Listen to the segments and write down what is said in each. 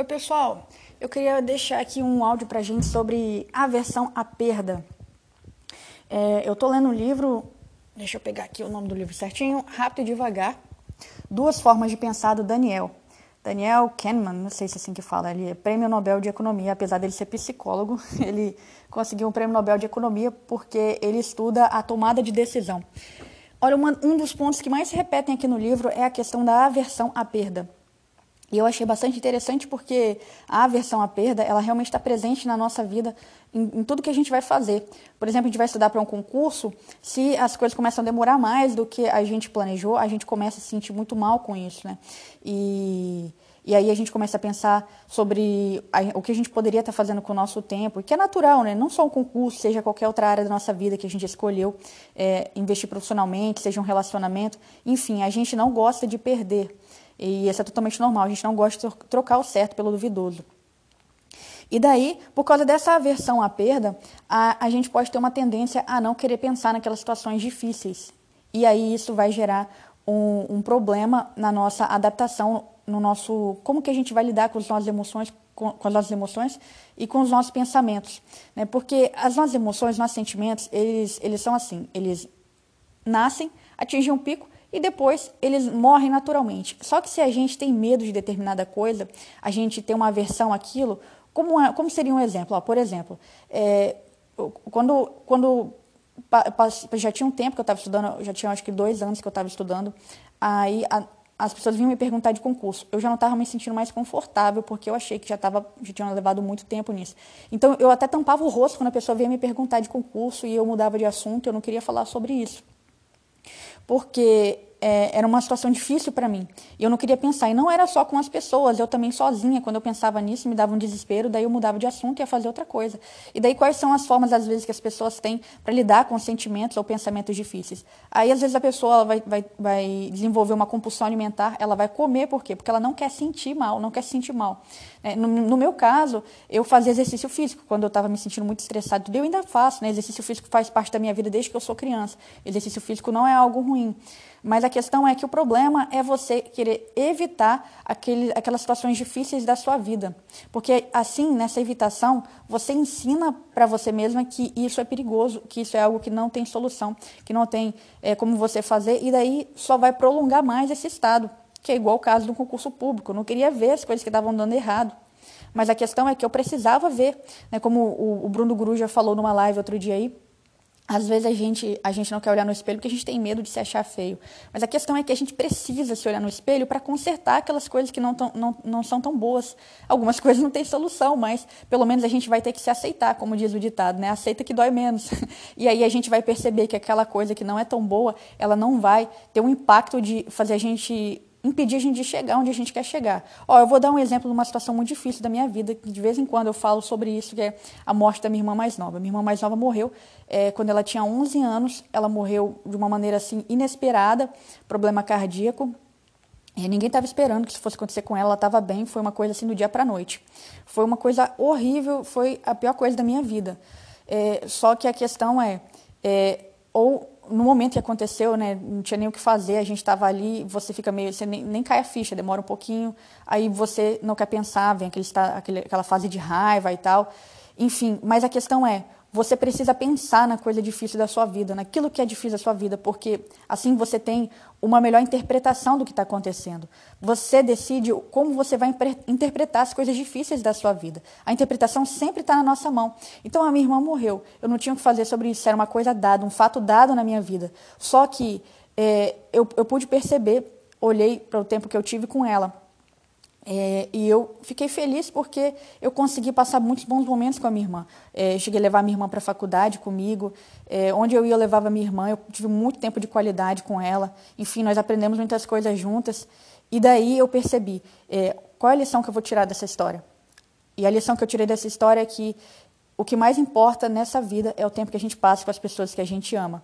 Oi, pessoal. Eu queria deixar aqui um áudio pra gente sobre aversão à perda. É, eu tô lendo um livro, deixa eu pegar aqui o nome do livro certinho, Rápido e Devagar. Duas formas de pensar do Daniel. Daniel Kahneman, não sei se é assim que fala, ele é prêmio Nobel de Economia, apesar dele ser psicólogo, ele conseguiu um prêmio Nobel de Economia porque ele estuda a tomada de decisão. Olha, uma, um dos pontos que mais se repetem aqui no livro é a questão da aversão à perda. E eu achei bastante interessante porque a aversão à perda, ela realmente está presente na nossa vida, em, em, tudo que a gente vai fazer. Por exemplo, a gente vai estudar para um concurso, se as coisas começam a demorar mais do que a gente planejou, a gente começa a se sentir muito mal com isso, né? E, e aí a gente começa a pensar sobre a, o que a gente poderia estar tá fazendo com o nosso tempo, que é natural, né? Não só o concurso, seja qualquer outra área da nossa vida que a gente escolheu é, investir profissionalmente, seja um relacionamento, enfim, a gente não gosta de perder. E isso é totalmente normal, a gente não gosta de trocar o certo pelo duvidoso. E daí, por causa dessa aversão à perda, a, a gente pode ter uma tendência a não querer pensar naquelas situações difíceis. E aí isso vai gerar um, um problema na nossa adaptação, no nosso como que a gente vai lidar com as nossas emoções, com, as nossas emoções e com os nossos pensamentos, né? Porque as nossas emoções, nossos sentimentos, eles eles são assim, eles nascem, atingem um pico e depois eles morrem naturalmente. Só que se a gente tem medo de determinada coisa, a gente tem uma aversão àquilo, como, é, como seria um exemplo? Ó, por exemplo, é, quando, quando já tinha um tempo que eu estava estudando, já tinha acho que dois anos que eu estava estudando, aí a, as pessoas vinham me perguntar de concurso. Eu já não estava me sentindo mais confortável, porque eu achei que já, tava, já tinha levado muito tempo nisso. Então, eu até tampava o rosto quando a pessoa vinha me perguntar de concurso e eu mudava de assunto, eu não queria falar sobre isso porque é, era uma situação difícil para mim. Eu não queria pensar. E não era só com as pessoas, eu também sozinha. Quando eu pensava nisso, me dava um desespero, daí eu mudava de assunto e ia fazer outra coisa. E daí, quais são as formas, às vezes, que as pessoas têm para lidar com sentimentos ou pensamentos difíceis? Aí, às vezes, a pessoa vai, vai, vai desenvolver uma compulsão alimentar, ela vai comer, por quê? Porque ela não quer sentir mal, não quer se sentir mal. É, no, no, meu caso, eu fazia exercício físico quando eu estava me sentindo muito estressado. Eu ainda faço, né? Exercício físico faz parte da minha vida desde que eu sou criança. Exercício físico não é algo ruim. Mas a questão é que o problema é você querer evitar aquele, aquelas situações difíceis da sua vida. Porque assim, nessa evitação, você ensina para você mesma que isso é perigoso, que isso é algo que não tem solução, que não tem é, como você fazer, e daí só vai prolongar mais esse estado, que é igual o caso do concurso público. Eu não queria ver as coisas que estavam dando errado. Mas a questão é que eu precisava ver, né, como o, o Bruno Guru já falou numa live outro dia aí, às vezes a gente, a gente não quer olhar no espelho porque a gente tem medo de se achar feio. Mas a questão é que a gente precisa se olhar no espelho para consertar aquelas coisas que não, tão, não, não são tão boas. Algumas coisas não têm solução, mas pelo menos a gente vai ter que se aceitar, como diz o ditado, né? Aceita que dói menos. E aí a gente vai perceber que aquela coisa que não é tão boa, ela não vai ter um impacto de fazer a gente impedir a gente de chegar onde a gente quer chegar. Ó, eu vou dar um exemplo de uma situação muito difícil da minha vida, que de vez em quando eu falo sobre isso, que é a morte da minha irmã mais nova. Minha irmã mais nova morreu é, quando ela tinha 11 anos, ela morreu de uma maneira assim inesperada, problema cardíaco. E ninguém estava esperando que isso fosse acontecer com ela, ela estava bem, foi uma coisa assim do dia para a noite. Foi uma coisa horrível, foi a pior coisa da minha vida. É, só que a questão é, é ou no momento que aconteceu, né, não tinha nem o que fazer, a gente estava ali, você fica meio, você nem, nem, cai a ficha, demora um pouquinho, aí você não quer pensar, vem aquele, aquele, aquela fase de raiva e tal. Enfim, mas a questão é, você precisa pensar na coisa difícil da sua vida, naquilo que é difícil da sua vida, porque assim você tem uma melhor interpretação do que está acontecendo. Você decide como você vai interpretar as coisas difíceis da sua vida. A interpretação sempre está na nossa mão. Então, a minha irmã morreu. Eu não tinha o que fazer sobre isso. Era uma coisa dada, um fato dado na minha vida. Só que é, eu, eu pude perceber, olhei para o tempo que eu tive com ela é, e eu fiquei feliz porque eu consegui passar muitos bons momentos com a minha irmã. É, cheguei a levar minha irmã para a faculdade comigo. É, onde eu ia, eu levava minha irmã. Eu tive muito tempo de qualidade com ela. Enfim, nós aprendemos muitas coisas juntas. E daí eu percebi é, qual é a lição que eu vou tirar dessa história. E a lição que eu tirei dessa história é que o que mais importa nessa vida é o tempo que a gente passa com as pessoas que a gente ama.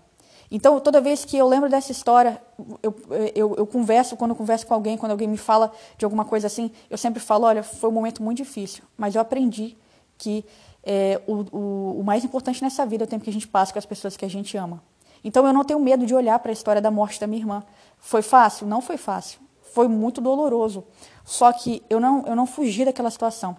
Então, toda vez que eu lembro dessa história, eu, eu, eu, converso, quando eu converso com alguém, quando alguém me fala de alguma coisa assim, eu sempre falo: olha, foi um momento muito difícil, mas eu aprendi que é, o, o, o, mais importante nessa vida é o tempo que a gente passa com as pessoas que a gente ama. Então, eu não tenho medo de olhar para a história da morte da minha irmã. Foi fácil? Não foi fácil. foi muito doloroso. Só que eu não, eu não fugi daquela situação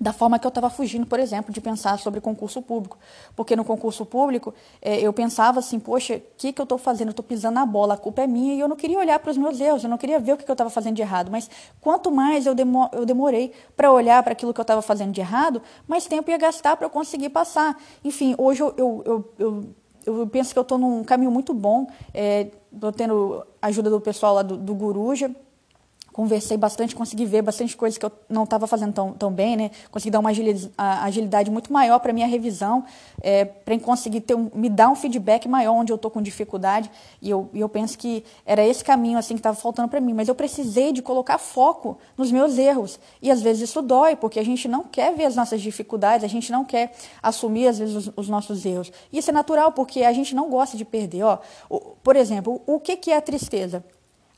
da forma que eu estava fugindo, por exemplo, de pensar sobre concurso público. Porque no concurso público, é, eu pensava assim, poxa, o que, que eu estou fazendo? Eu estou pisando na bola, a culpa é minha, e eu não queria olhar para os meus erros, eu não queria ver o que, que eu estava fazendo de errado. Mas quanto mais eu, demo, eu demorei para olhar para aquilo que eu estava fazendo de errado, mais tempo ia gastar para eu conseguir passar. Enfim, hoje eu, eu, eu, eu penso que eu estou num caminho muito bom, estou é, tendo ajuda do pessoal lá do, do Guruja, conversei bastante, consegui ver bastante coisas que eu não estava fazendo tão, tão bem, né? Consegui dar uma agilidade muito maior para minha revisão, é, para conseguir ter um, me dar um feedback maior onde eu estou com dificuldade. E eu, e eu penso que era esse caminho assim que estava faltando para mim. Mas eu precisei de colocar foco nos meus erros. E às vezes isso dói, porque a gente não quer ver as nossas dificuldades, a gente não quer assumir às vezes os, os nossos erros. E isso é natural, porque a gente não gosta de perder. Ó, por exemplo, o que, que é a tristeza?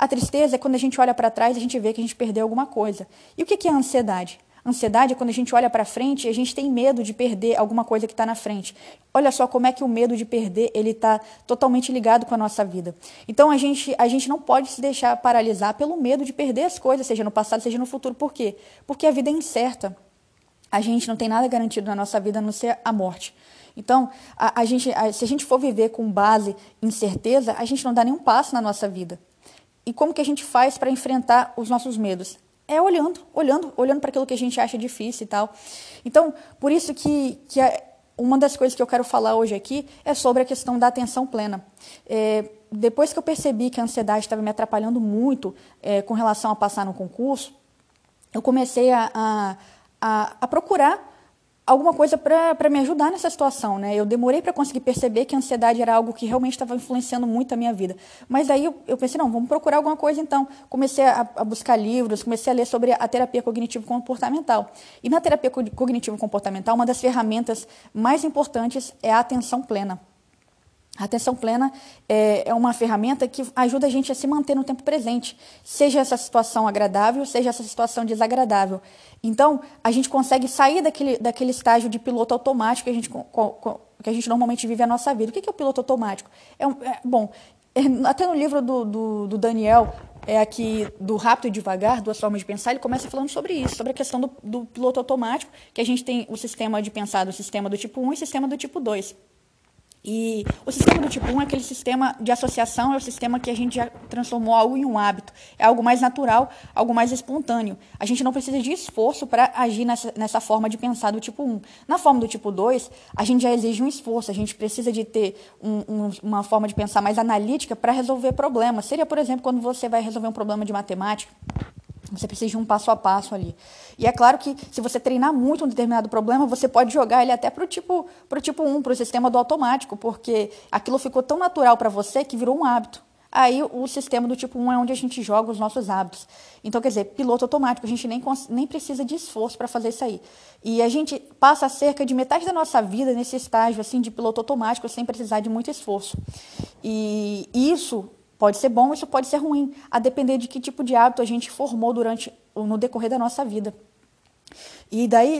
A tristeza é quando a gente olha para trás e a gente vê que a gente perdeu alguma coisa. E o que é a ansiedade? Ansiedade é quando a gente olha para frente e a gente tem medo de perder alguma coisa que está na frente. Olha só como é que o medo de perder ele está totalmente ligado com a nossa vida. Então a gente, a gente não pode se deixar paralisar pelo medo de perder as coisas, seja no passado, seja no futuro. Por quê? Porque a vida é incerta. A gente não tem nada garantido na nossa vida a não ser a morte. Então, a, a gente, a, se a gente for viver com base em certeza, a gente não dá nenhum passo na nossa vida. E como que a gente faz para enfrentar os nossos medos? É olhando, olhando, olhando para aquilo que a gente acha difícil e tal. Então, por isso que, que a, uma das coisas que eu quero falar hoje aqui é sobre a questão da atenção plena. É, depois que eu percebi que a ansiedade estava me atrapalhando muito é, com relação a passar no concurso, eu comecei a, a, a, a procurar alguma coisa para me ajudar nessa situação, né? Eu demorei para conseguir perceber que a ansiedade era algo que realmente estava influenciando muito a minha vida. Mas aí eu, eu, pensei, não, vamos procurar alguma coisa então. Comecei a, a, buscar livros, comecei a ler sobre a terapia cognitivo-comportamental. E na terapia cognitivo-comportamental, uma das ferramentas mais importantes é a atenção plena. A atenção plena é, é, uma ferramenta que ajuda a gente a se manter no tempo presente, seja essa situação agradável, seja essa situação desagradável. Então, a gente consegue sair daquele, daquele estágio de piloto automático que a gente, que a gente normalmente vive a nossa vida. O que é o piloto automático? É, um, é bom, é, até no livro do, do, do, Daniel, é aqui do Rápido e Devagar, Duas Formas de Pensar, ele começa falando sobre isso, sobre a questão do, do piloto automático, que a gente tem o sistema de pensar do sistema do tipo 1 e o sistema do tipo 2. E o sistema do tipo 1 é aquele sistema de associação, é o sistema que a gente já transformou algo em um hábito. É algo mais natural, algo mais espontâneo. A gente não precisa de esforço para agir nessa, nessa forma de pensar do tipo 1. Na forma do tipo 2, a gente já exige um esforço, a gente precisa de ter um, um, uma forma de pensar mais analítica para resolver problemas. Seria, por exemplo, quando você vai resolver um problema de matemática. Você precisa de um passo a passo ali. E é claro que se você treinar muito um determinado problema, você pode jogar ele até para o tipo, pro tipo 1, para o sistema do automático, porque aquilo ficou tão natural para você que virou um hábito. Aí o sistema do tipo 1 é onde a gente joga os nossos hábitos. Então, quer dizer, piloto automático, a gente nem, nem precisa de esforço para fazer isso aí. E a gente passa cerca de metade da nossa vida nesse estágio assim de piloto automático sem precisar de muito esforço. E isso Pode ser bom, isso pode ser ruim, a depender de que tipo de hábito a gente formou durante no decorrer da nossa vida. E daí,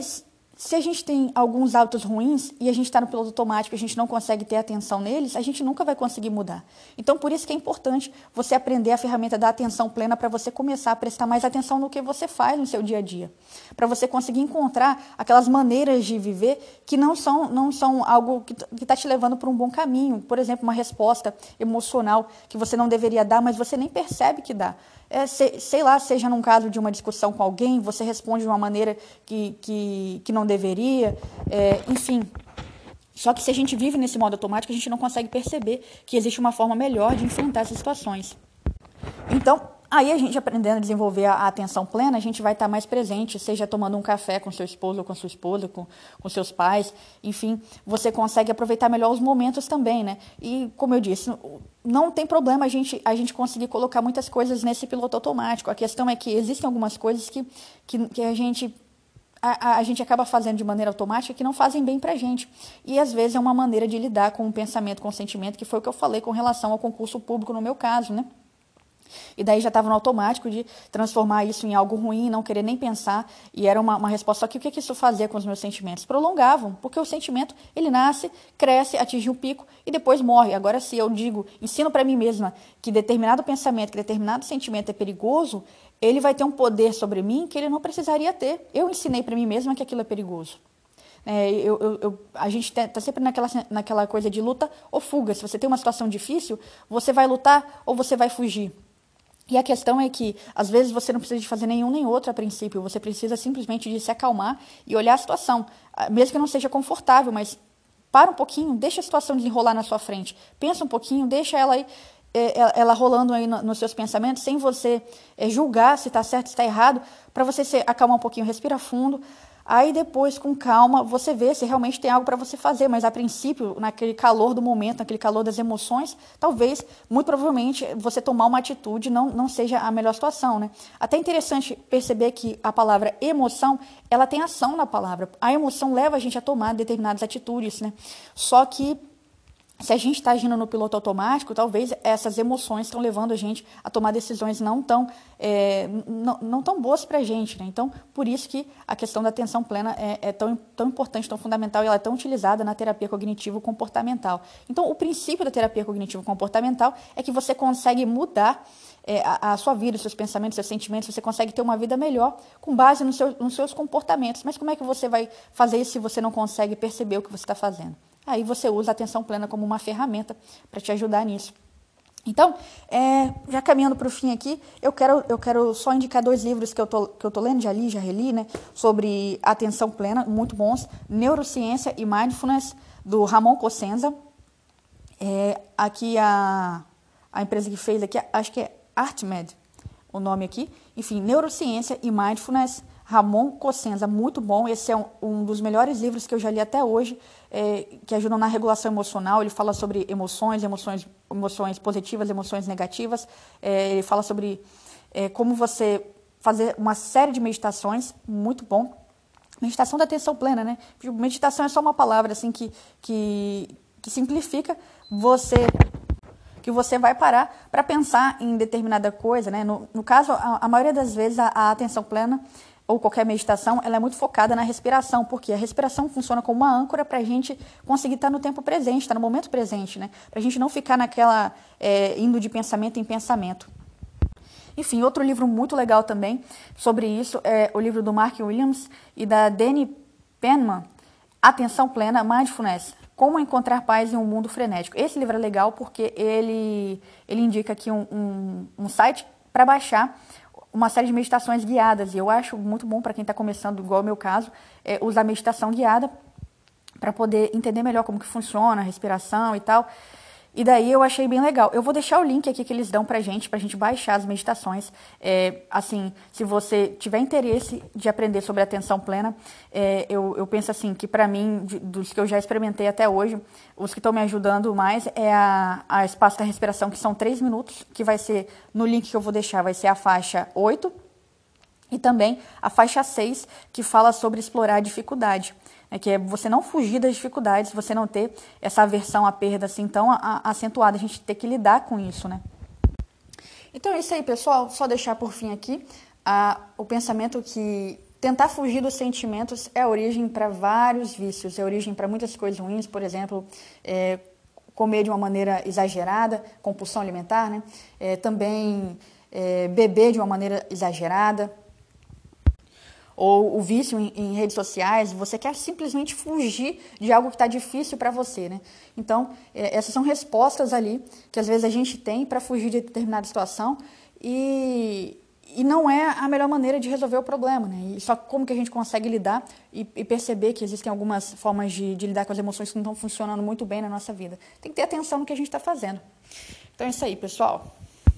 se a gente tem alguns hábitos ruins e a gente está no piloto automático a gente não consegue ter atenção neles, a gente nunca vai conseguir mudar. Então, por isso que é importante você aprender a ferramenta da atenção plena para você começar a prestar mais atenção no que você faz no seu dia a dia. Para você conseguir encontrar aquelas maneiras de viver que não são, não são algo que está te levando para um bom caminho. Por exemplo, uma resposta emocional que você não deveria dar, mas você nem percebe que dá é, sei, sei, lá, seja num caso de uma discussão com alguém, você responde de uma maneira que, que, que não deveria, é, enfim. Só que se a gente vive nesse modo automático, a gente não consegue perceber que existe uma forma melhor de enfrentar essas situações. Então, Aí a gente aprendendo a desenvolver a atenção plena, a gente vai estar mais presente, seja tomando um café com seu esposo ou com sua esposa, com, com seus pais, enfim, você consegue aproveitar melhor os momentos também, né? E, como eu disse, não tem problema a gente, a gente conseguir colocar muitas coisas nesse piloto automático. A questão é que existem algumas coisas que, que, que a gente a, a, gente acaba fazendo de maneira automática que não fazem bem para a gente. E às vezes é uma maneira de lidar com o pensamento, com o sentimento, que foi o que eu falei com relação ao concurso público no meu caso, né? E daí já estava no automático de transformar isso em algo ruim, não querer nem pensar. E era uma, uma resposta. Só que o que, que isso fazia com os meus sentimentos? Prolongavam, porque o sentimento, ele nasce, cresce, atinge um pico e depois morre. Agora, se eu digo, ensino para mim mesma que determinado pensamento, que determinado sentimento é perigoso, ele vai ter um poder sobre mim que ele não precisaria ter. Eu ensinei para mim mesma que aquilo é perigoso. É, eu, eu, eu, a gente está tá sempre naquela, naquela coisa de luta ou fuga. Se você tem uma situação difícil, você vai lutar ou você vai fugir. E a questão é que, às vezes, você não precisa de fazer nenhum nem outro a princípio, você precisa simplesmente de se acalmar e olhar a situação, ah, mesmo que não seja confortável, mas para um pouquinho, deixa a situação desenrolar na sua frente, pensa um pouquinho, deixa ela aí, é, ela rolando aí nos seus pensamentos, sem você é, julgar se está certo, se está errado, para você se acalmar um pouquinho, respira fundo, Aí depois, com calma, você vê se realmente tem algo para você fazer, mas a princípio, naquele calor do momento, naquele calor das emoções, talvez, muito provavelmente, você tomar uma atitude não, não seja a melhor situação, né? Até interessante perceber que a palavra emoção, ela tem ação na palavra. A emoção leva a gente a tomar determinadas atitudes, né? Só que se a gente está agindo no piloto automático, talvez essas emoções estão levando a gente a tomar decisões não tão, é, não, não, tão boas para a gente. Né? Então, por isso que a questão da atenção plena é, é, tão, tão importante, tão fundamental e ela é tão utilizada na terapia cognitivo-comportamental. Então, o princípio da terapia cognitivo-comportamental é que você consegue mudar é, a, a, sua vida, os seus pensamentos, seus sentimentos, você consegue ter uma vida melhor com base no seu, nos seus comportamentos. Mas como é que você vai fazer isso se você não consegue perceber o que você está fazendo? Aí você usa a atenção plena como uma ferramenta para te ajudar nisso. Então, é, já caminhando para o fim aqui, eu quero, eu quero só indicar dois livros que eu tô, que eu tô lendo, já li, já reli, né, sobre atenção plena, muito bons, Neurociência e Mindfulness, do Ramon Cossenza. É, aqui a, a empresa que fez aqui, acho que é ArtMed, o nome aqui. Enfim, Neurociência e Mindfulness, Ramon Cossenza, muito bom. Esse é um, um, dos melhores livros que eu já li até hoje, é, que ajudam na regulação emocional. Ele fala sobre emoções, emoções, emoções positivas, emoções negativas. É, ele fala sobre é, como você fazer uma série de meditações, muito bom. Meditação da atenção plena, né? Meditação é só uma palavra assim que, que, que simplifica você que você vai parar para pensar em determinada coisa, né? No, no caso, a, a, maioria das vezes a, a atenção plena ou qualquer meditação, ela é muito focada na respiração, porque a respiração funciona como uma âncora para a gente conseguir estar tá no tempo presente, estar tá no momento presente, né? Para a gente não ficar naquela é, indo de pensamento em pensamento. Enfim, outro livro muito legal também sobre isso é o livro do Mark Williams e da Danny Penman, Atenção Plena, Mindfulness. Como encontrar paz em um mundo frenético. Esse livro é legal porque ele, ele indica aqui um, um, um site para baixar uma série de meditações guiadas. E eu acho muito bom para quem está começando, igual o meu caso, é, usar meditação guiada para poder entender melhor como que funciona a respiração e tal. E daí eu achei bem legal. Eu vou deixar o link aqui que eles dão pra gente, pra gente baixar as meditações. É, assim, se você tiver interesse de aprender sobre atenção plena, é, eu, eu penso assim, que para mim, de, dos que eu já experimentei até hoje, os que estão me ajudando mais é a, a espaço da respiração, que são três minutos, que vai ser, no link que eu vou deixar, vai ser a faixa 8, e também a faixa 6, que fala sobre explorar a dificuldade é que é você não fugir das dificuldades, você não ter essa aversão à perda assim tão acentuada, a gente ter que lidar com isso, né? Então é isso aí, pessoal. Só deixar por fim aqui a, o pensamento que tentar fugir dos sentimentos é origem para vários vícios, é origem para muitas coisas ruins, por exemplo, é, comer de uma maneira exagerada, compulsão alimentar, né? É, também é, beber de uma maneira exagerada, ou o vício em, em, redes sociais, você quer simplesmente fugir de algo que está difícil para você, né? Então, é, essas são respostas ali que às vezes a gente tem para fugir de determinada situação e, e não é a melhor maneira de resolver o problema, né? E só como que a gente consegue lidar e, e perceber que existem algumas formas de, de lidar com as emoções que não estão funcionando muito bem na nossa vida. Tem que ter atenção no que a gente está fazendo. Então é isso aí, pessoal.